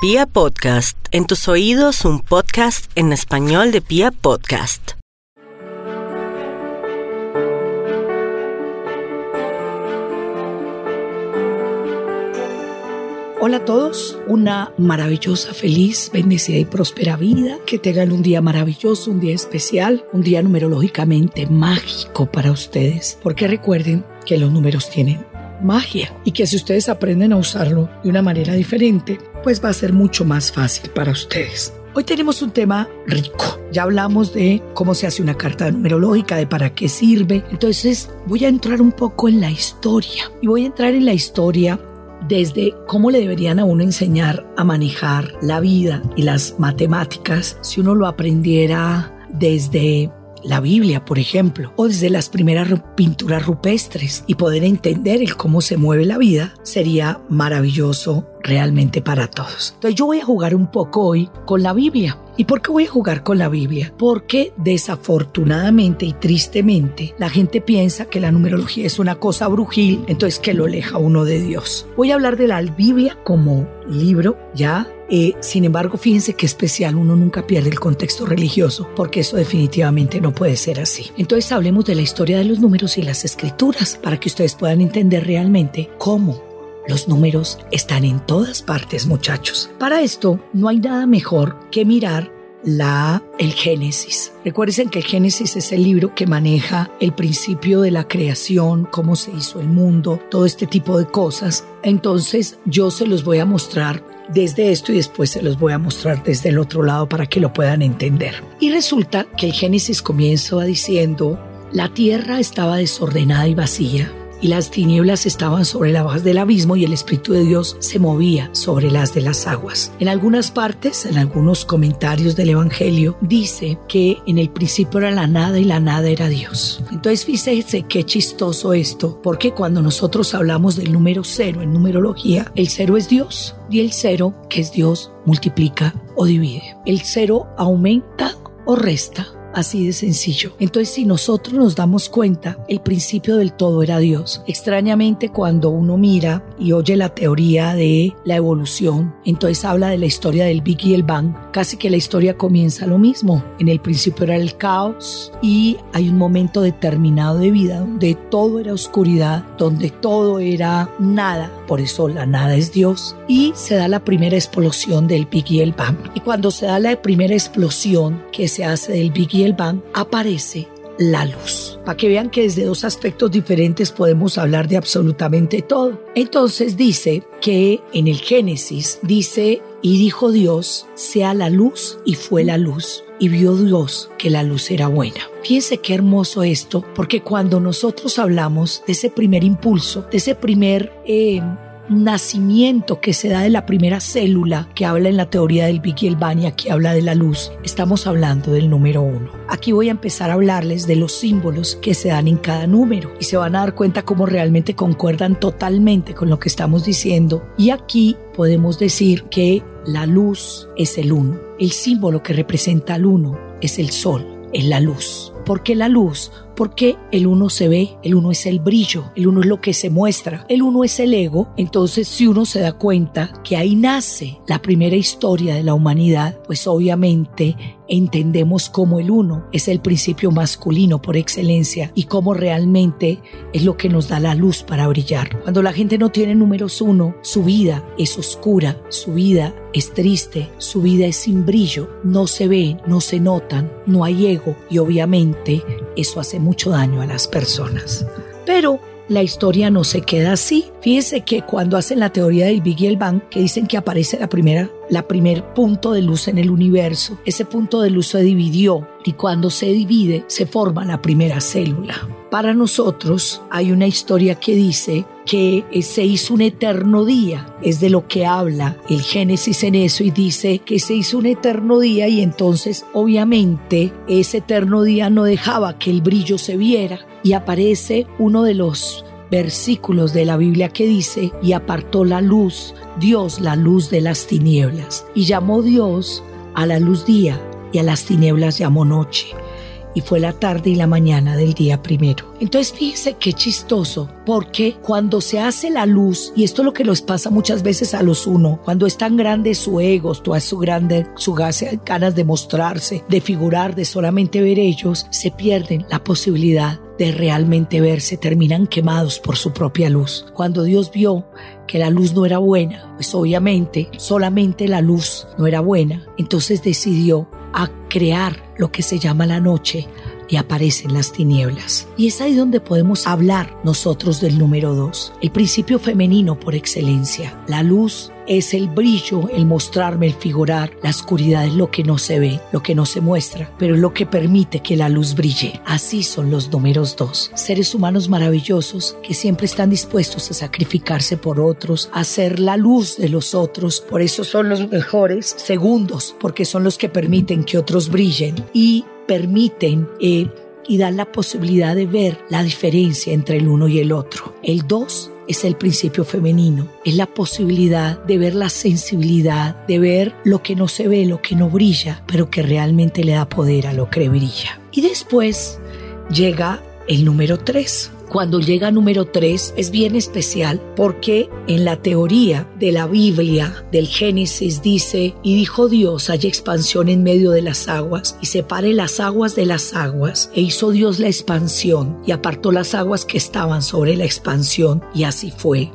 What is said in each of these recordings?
Pia Podcast, en tus oídos un podcast en español de Pia Podcast. Hola a todos, una maravillosa, feliz, bendecida y próspera vida. Que tengan un día maravilloso, un día especial, un día numerológicamente mágico para ustedes. Porque recuerden que los números tienen magia y que si ustedes aprenden a usarlo de una manera diferente, pues va a ser mucho más fácil para ustedes. Hoy tenemos un tema rico. Ya hablamos de cómo se hace una carta numerológica, de para qué sirve. Entonces voy a entrar un poco en la historia. Y voy a entrar en la historia desde cómo le deberían a uno enseñar a manejar la vida y las matemáticas si uno lo aprendiera desde la Biblia, por ejemplo, o desde las primeras pinturas rupestres y poder entender el cómo se mueve la vida, sería maravilloso realmente para todos. Entonces yo voy a jugar un poco hoy con la Biblia. ¿Y por qué voy a jugar con la Biblia? Porque desafortunadamente y tristemente la gente piensa que la numerología es una cosa brujil, entonces que lo aleja uno de Dios. Voy a hablar de la Biblia como libro, ya eh, sin embargo, fíjense qué especial, uno nunca pierde el contexto religioso, porque eso definitivamente no puede ser así. Entonces hablemos de la historia de los números y las escrituras, para que ustedes puedan entender realmente cómo los números están en todas partes, muchachos. Para esto, no hay nada mejor que mirar la, el Génesis. Recuerden que el Génesis es el libro que maneja el principio de la creación, cómo se hizo el mundo, todo este tipo de cosas. Entonces yo se los voy a mostrar desde esto y después se los voy a mostrar desde el otro lado para que lo puedan entender. Y resulta que el Génesis comienza diciendo, la tierra estaba desordenada y vacía y las tinieblas estaban sobre la base del abismo y el Espíritu de Dios se movía sobre las de las aguas. En algunas partes, en algunos comentarios del Evangelio, dice que en el principio era la nada y la nada era Dios. Entonces fíjense qué chistoso esto, porque cuando nosotros hablamos del número cero en numerología, el cero es Dios y el cero, que es Dios, multiplica o divide. El cero aumenta o resta Así de sencillo. Entonces, si nosotros nos damos cuenta, el principio del todo era Dios. Extrañamente, cuando uno mira y oye la teoría de la evolución, entonces habla de la historia del Big y el Bang. Casi que la historia comienza lo mismo. En el principio era el caos y hay un momento determinado de vida donde todo era oscuridad, donde todo era nada. Por eso la nada es Dios. Y se da la primera explosión del Big y el Bang. Y cuando se da la primera explosión que se hace del Big el Bang, aparece la luz. Para que vean que desde dos aspectos diferentes podemos hablar de absolutamente todo. Entonces dice que en el Génesis dice, y dijo Dios, sea la luz, y fue la luz. Y vio Dios que la luz era buena. Fíjense qué hermoso esto, porque cuando nosotros hablamos de ese primer impulso, de ese primer... Eh, nacimiento que se da de la primera célula que habla en la teoría del Big y el aquí habla de la luz, estamos hablando del número uno. Aquí voy a empezar a hablarles de los símbolos que se dan en cada número y se van a dar cuenta cómo realmente concuerdan totalmente con lo que estamos diciendo. Y aquí podemos decir que la luz es el uno. El símbolo que representa al uno es el sol, es la luz. ¿Por qué la luz? porque el uno se ve, el uno es el brillo, el uno es lo que se muestra, el uno es el ego. Entonces, si uno se da cuenta que ahí nace la primera historia de la humanidad, pues obviamente entendemos cómo el uno es el principio masculino por excelencia y cómo realmente es lo que nos da la luz para brillar. Cuando la gente no tiene números uno, su vida es oscura, su vida es triste, su vida es sin brillo, no se ve, no se notan, no hay ego y obviamente eso hace mucho daño a las personas. Pero la historia no se queda así. Fíjense que cuando hacen la teoría del Big y el Bang, que dicen que aparece la primera, la primer punto de luz en el universo, ese punto de luz se dividió y cuando se divide se forma la primera célula. Para nosotros hay una historia que dice que se hizo un eterno día, es de lo que habla el Génesis en eso y dice que se hizo un eterno día y entonces obviamente ese eterno día no dejaba que el brillo se viera y aparece uno de los versículos de la Biblia que dice, y apartó la luz, Dios la luz de las tinieblas, y llamó Dios a la luz día y a las tinieblas llamó noche. y fue la tarde y la mañana del día primero. Entonces fíjese qué chistoso, porque cuando se hace la luz, y esto es lo que nos pasa muchas veces a los uno, cuando es tan grande su ego, toda su grande, su ganas de mostrarse, de figurar, de solamente ver ellos, se pierden la posibilidad de realmente verse, terminan quemados por su propia luz. Cuando Dios vio que la luz no era buena, pues obviamente solamente la luz no era buena, entonces decidió a crear lo que se llama la noche y aparecen las tinieblas. Y es ahí donde podemos hablar nosotros del número dos, el principio femenino por excelencia. La luz es el brillo, el mostrarme, el figurar. La oscuridad es lo que no se ve, lo que no se muestra, pero es lo que permite que la luz brille. Así son los números dos. Seres humanos maravillosos que siempre están dispuestos a sacrificarse por otros, a ser la luz de los otros. Por eso son los mejores segundos, porque son los que permiten que otros brillen. Y permiten eh, y dan la posibilidad de ver la diferencia entre el uno y el otro. El dos es el principio femenino, es la posibilidad de ver la sensibilidad, de ver lo que no se ve, lo que no brilla, pero que realmente le da poder a lo que brilla. Y después llega el número tres cuando llega número 3 es bien especial porque en la teoría de la Biblia, del Génesis, dice, y dijo Dios, hay expansión en medio de las aguas, y separe las aguas de las aguas, e hizo Dios la expansión, y apartó las aguas que estaban sobre la expansión, y así fue.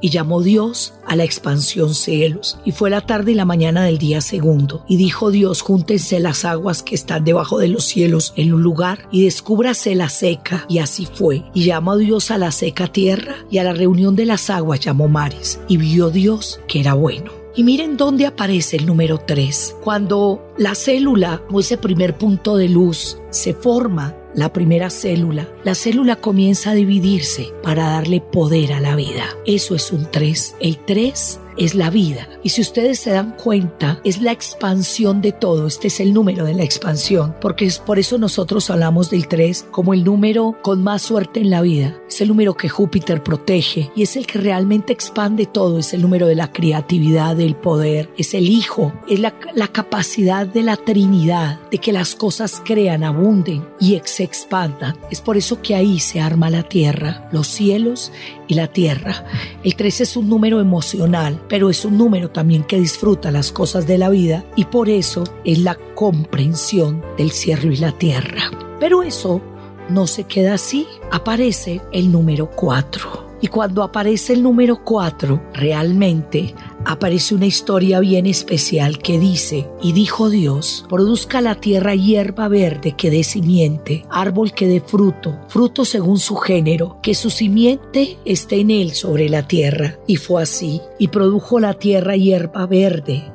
Y llamó Dios a la expansión cielos. Y fue la tarde y la mañana del día segundo. Y dijo Dios, júntense las aguas que están debajo de los cielos en un lugar y descúbrase la seca. Y así fue. Y llamó Dios a la seca tierra y a la reunión de las aguas llamó mares. Y vio Dios que era bueno. Y miren dónde aparece el número 3. Cuando la célula o ese primer punto de luz se forma la primera célula, la célula comienza a dividirse para darle poder a la vida. Eso es un 3. El 3 es la vida. Y si ustedes se dan cuenta, es la expansión de todo. Este es el número de la expansión, porque es por eso nosotros hablamos del 3 como el número con más suerte en la vida. Es el número que Júpiter protege y es el que realmente expande todo. Es el número de la creatividad, del poder. Es el Hijo. Es la, la capacidad de la Trinidad, de que las cosas crean, abunden y se expandan. Es por eso que ahí se arma la tierra, los cielos y la tierra. El 3 es un número emocional, pero es un número también que disfruta las cosas de la vida y por eso es la comprensión del cielo y la tierra. Pero eso no se queda así, aparece el número 4. Y cuando aparece el número 4, realmente aparece una historia bien especial que dice, y dijo Dios, produzca la tierra hierba verde que dé simiente, árbol que dé fruto, fruto según su género, que su simiente esté en él sobre la tierra. Y fue así, y produjo la tierra hierba verde,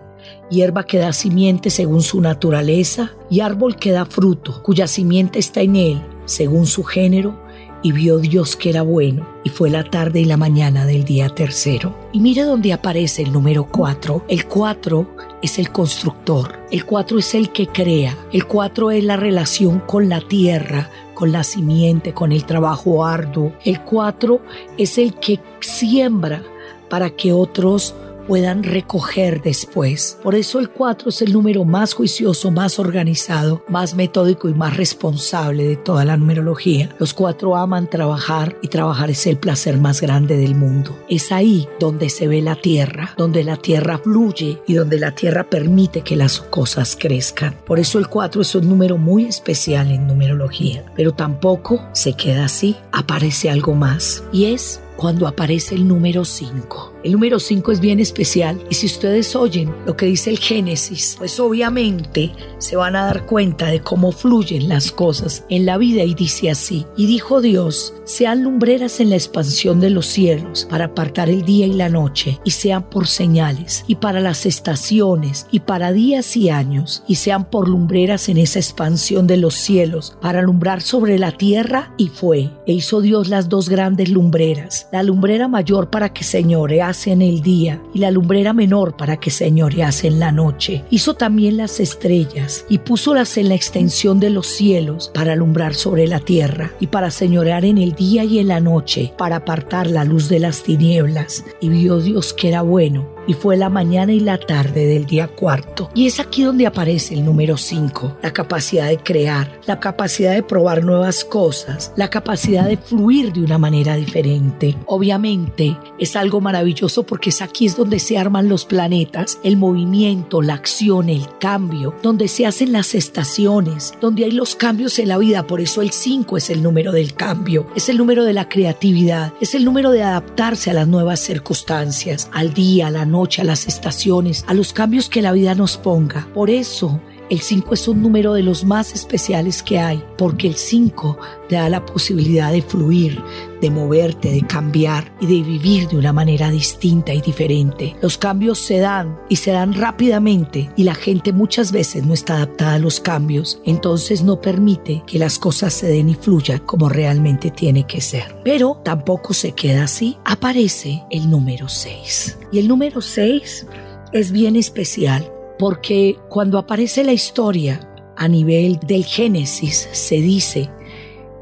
hierba que da simiente según su naturaleza, y árbol que da fruto, cuya simiente está en él, según su género, y vio Dios que era bueno, y fue la tarde y la mañana del día tercero. Y mire dónde aparece el número cuatro. El cuatro es el constructor, el cuatro es el que crea, el cuatro es la relación con la tierra, con la simiente, con el trabajo arduo. El cuatro es el que siembra para que otros puedan recoger después. Por eso el 4 es el número más juicioso, más organizado, más metódico y más responsable de toda la numerología. Los cuatro aman trabajar y trabajar es el placer más grande del mundo. Es ahí donde se ve la tierra, donde la tierra fluye y donde la tierra permite que las cosas crezcan. Por eso el 4 es un número muy especial en numerología. Pero tampoco se queda así, aparece algo más y es cuando aparece el número 5. El número 5 es bien especial y si ustedes oyen lo que dice el Génesis, pues obviamente se van a dar cuenta de cómo fluyen las cosas en la vida y dice así, y dijo Dios, sean lumbreras en la expansión de los cielos para apartar el día y la noche y sean por señales y para las estaciones y para días y años y sean por lumbreras en esa expansión de los cielos para alumbrar sobre la tierra y fue e hizo Dios las dos grandes lumbreras la lumbrera mayor para que señorease en el día y la lumbrera menor para que señorease en la noche. Hizo también las estrellas y púsolas en la extensión de los cielos para alumbrar sobre la tierra y para señorear en el día y en la noche, para apartar la luz de las tinieblas. Y vio Dios que era bueno y fue la mañana y la tarde del día cuarto. Y es aquí donde aparece el número 5, la capacidad de crear, la capacidad de probar nuevas cosas, la capacidad de fluir de una manera diferente. Obviamente es algo maravilloso porque es aquí es donde se arman los planetas, el movimiento, la acción, el cambio, donde se hacen las estaciones, donde hay los cambios en la vida. Por eso el 5 es el número del cambio, es el número de la creatividad, es el número de adaptarse a las nuevas circunstancias, al día, la noche, a las estaciones, a los cambios que la vida nos ponga. Por eso el 5 es un número de los más especiales que hay, porque el 5 te da la posibilidad de fluir, de moverte, de cambiar y de vivir de una manera distinta y diferente. Los cambios se dan y se dan rápidamente y la gente muchas veces no está adaptada a los cambios, entonces no permite que las cosas se den y fluyan como realmente tiene que ser. Pero tampoco se queda así. Aparece el número 6. Y el número 6 es bien especial porque cuando aparece la historia a nivel del Génesis se dice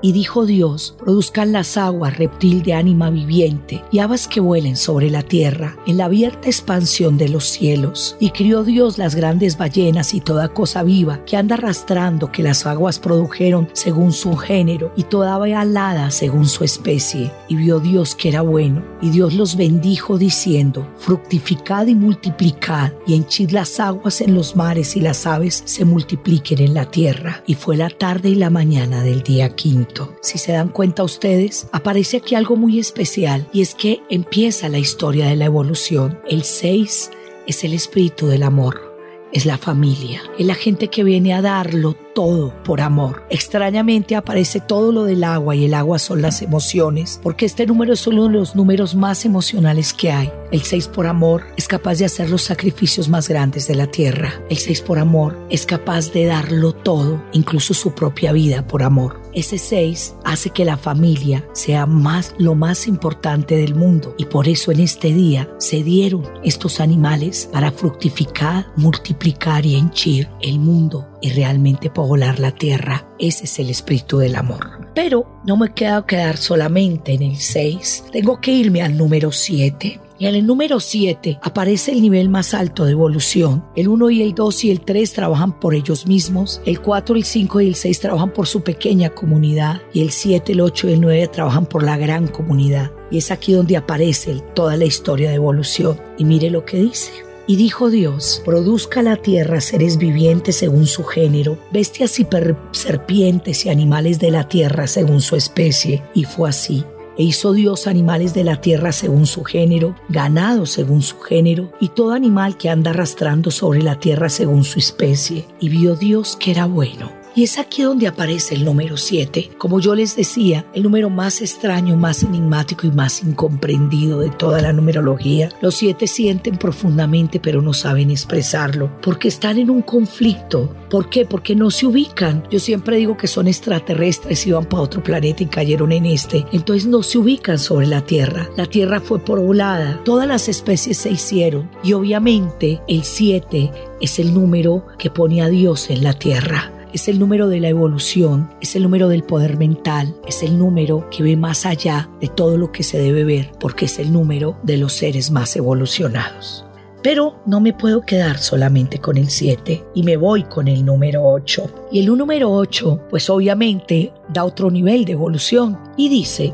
y dijo Dios, produzcan las aguas reptil de ánima viviente y habas que vuelen sobre la tierra en la abierta expansión de los cielos. Y crió Dios las grandes ballenas y toda cosa viva que anda arrastrando que las aguas produjeron según su género y toda ave alada según su especie. Y vio Dios que era bueno. Y Dios los bendijo diciendo, fructificad y multiplicad y henchid las aguas en los mares y las aves se multipliquen en la tierra. Y fue la tarde y la mañana del día quinto. Si se dan cuenta ustedes, aparece aquí algo muy especial y es que empieza la historia de la evolución. El 6 es el espíritu del amor, es la familia, es la gente que viene a darlo todo por amor. Extrañamente aparece todo lo del agua y el agua son las emociones, porque este número es uno de los números más emocionales que hay. El 6 por amor es capaz de hacer los sacrificios más grandes de la tierra. El 6 por amor es capaz de darlo todo, incluso su propia vida por amor. Ese 6 hace que la familia sea más lo más importante del mundo y por eso en este día se dieron estos animales para fructificar, multiplicar y henchir el mundo y realmente poblar la tierra. Ese es el espíritu del amor. Pero no me quedo quedar solamente en el 6. Tengo que irme al número 7. Y en el número 7 aparece el nivel más alto de evolución. El 1 y el 2 y el 3 trabajan por ellos mismos. El 4, el 5 y el 6 trabajan por su pequeña comunidad. Y el 7, el 8 y el 9 trabajan por la gran comunidad. Y es aquí donde aparece toda la historia de evolución. Y mire lo que dice. Y dijo Dios, produzca la tierra seres vivientes según su género, bestias y serpientes y animales de la tierra según su especie. Y fue así. E hizo Dios animales de la tierra según su género, ganado según su género, y todo animal que anda arrastrando sobre la tierra según su especie. Y vio Dios que era bueno. Y es aquí donde aparece el número 7, como yo les decía, el número más extraño, más enigmático y más incomprendido de toda la numerología. Los siete sienten profundamente pero no saben expresarlo, porque están en un conflicto. ¿Por qué? Porque no se ubican. Yo siempre digo que son extraterrestres y van para otro planeta y cayeron en este. Entonces no se ubican sobre la Tierra. La Tierra fue poblada, todas las especies se hicieron y obviamente el 7 es el número que pone a Dios en la Tierra es el número de la evolución, es el número del poder mental, es el número que ve más allá de todo lo que se debe ver, porque es el número de los seres más evolucionados. Pero no me puedo quedar solamente con el 7 y me voy con el número 8. Y el número 8, pues obviamente da otro nivel de evolución y dice,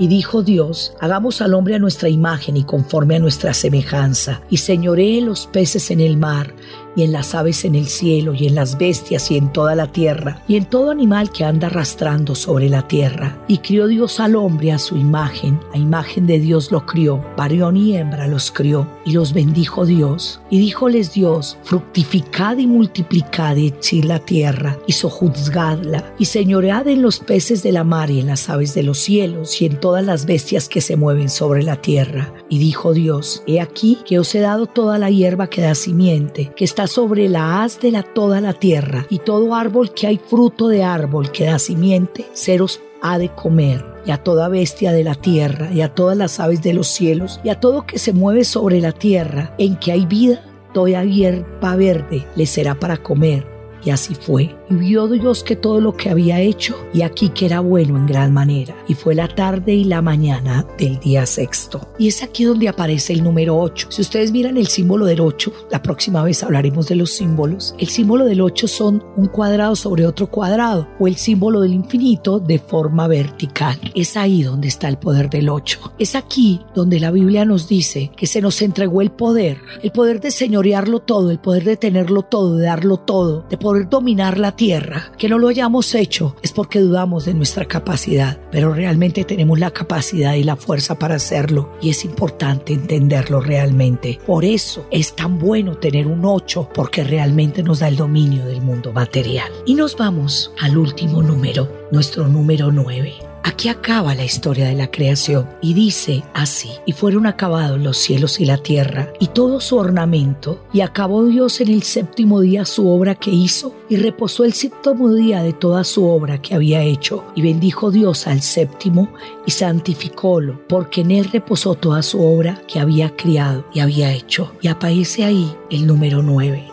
y dijo Dios, hagamos al hombre a nuestra imagen y conforme a nuestra semejanza, y señoree los peces en el mar, y en las aves en el cielo, y en las bestias y en toda la tierra, y en todo animal que anda arrastrando sobre la tierra. Y crió Dios al hombre a su imagen, a imagen de Dios lo crió, varón y hembra los crió, y los bendijo Dios. Y díjoles Dios, fructificad y multiplicad y echid la tierra, y sojuzgadla, y señoread en los peces de la mar y en las aves de los cielos, y en todas las bestias que se mueven sobre la tierra. Y dijo Dios, he aquí que os he dado toda la hierba que da simiente, que está sobre la haz de la, toda la tierra, y todo árbol que hay fruto de árbol que da simiente, seros ha de comer, y a toda bestia de la tierra, y a todas las aves de los cielos, y a todo que se mueve sobre la tierra, en que hay vida, toda hierba verde le será para comer. Y así fue. Y vio Dios que todo lo que había hecho y aquí que era bueno en gran manera. Y fue la tarde y la mañana del día sexto. Y es aquí donde aparece el número 8. Si ustedes miran el símbolo del 8, la próxima vez hablaremos de los símbolos. El símbolo del 8 son un cuadrado sobre otro cuadrado o el símbolo del infinito de forma vertical. Es ahí donde está el poder del 8. Es aquí donde la Biblia nos dice que se nos entregó el poder, el poder de señorearlo todo, el poder de tenerlo todo, de darlo todo, de poder dominar la tierra. Que no lo hayamos hecho es porque dudamos de nuestra capacidad, pero realmente tenemos la capacidad y la fuerza para hacerlo y es importante entenderlo realmente. Por eso es tan bueno tener un 8 porque realmente nos da el dominio del mundo material. Y nos vamos al último número, nuestro número 9. Aquí acaba la historia de la creación y dice así, y fueron acabados los cielos y la tierra y todo su ornamento, y acabó Dios en el séptimo día su obra que hizo, y reposó el séptimo día de toda su obra que había hecho, y bendijo Dios al séptimo y santificólo, porque en él reposó toda su obra que había criado y había hecho. Y aparece ahí el número nueve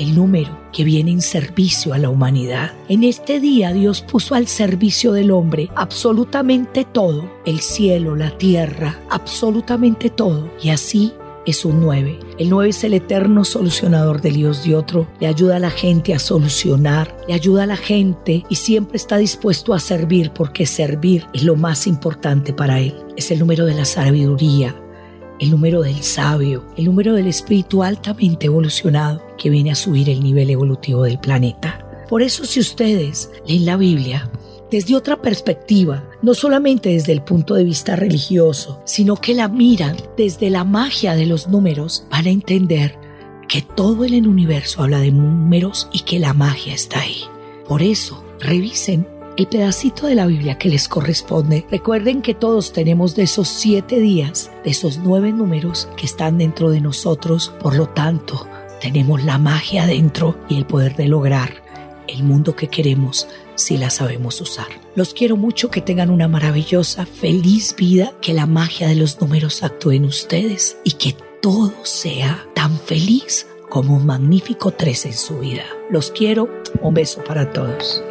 el número que viene en servicio a la humanidad. En este día Dios puso al servicio del hombre absolutamente todo, el cielo, la tierra, absolutamente todo. Y así es un 9. El 9 es el eterno solucionador de Dios de otro. Le ayuda a la gente a solucionar, le ayuda a la gente y siempre está dispuesto a servir porque servir es lo más importante para él. Es el número de la sabiduría, el número del sabio, el número del espíritu altamente evolucionado que viene a subir el nivel evolutivo del planeta. Por eso si ustedes leen la Biblia desde otra perspectiva, no solamente desde el punto de vista religioso, sino que la miran desde la magia de los números, van a entender que todo el universo habla de números y que la magia está ahí. Por eso, revisen el pedacito de la Biblia que les corresponde. Recuerden que todos tenemos de esos siete días, de esos nueve números que están dentro de nosotros. Por lo tanto, tenemos la magia dentro y el poder de lograr el mundo que queremos si la sabemos usar. Los quiero mucho, que tengan una maravillosa, feliz vida, que la magia de los números actúe en ustedes y que todo sea tan feliz como un magnífico tres en su vida. Los quiero, un beso para todos.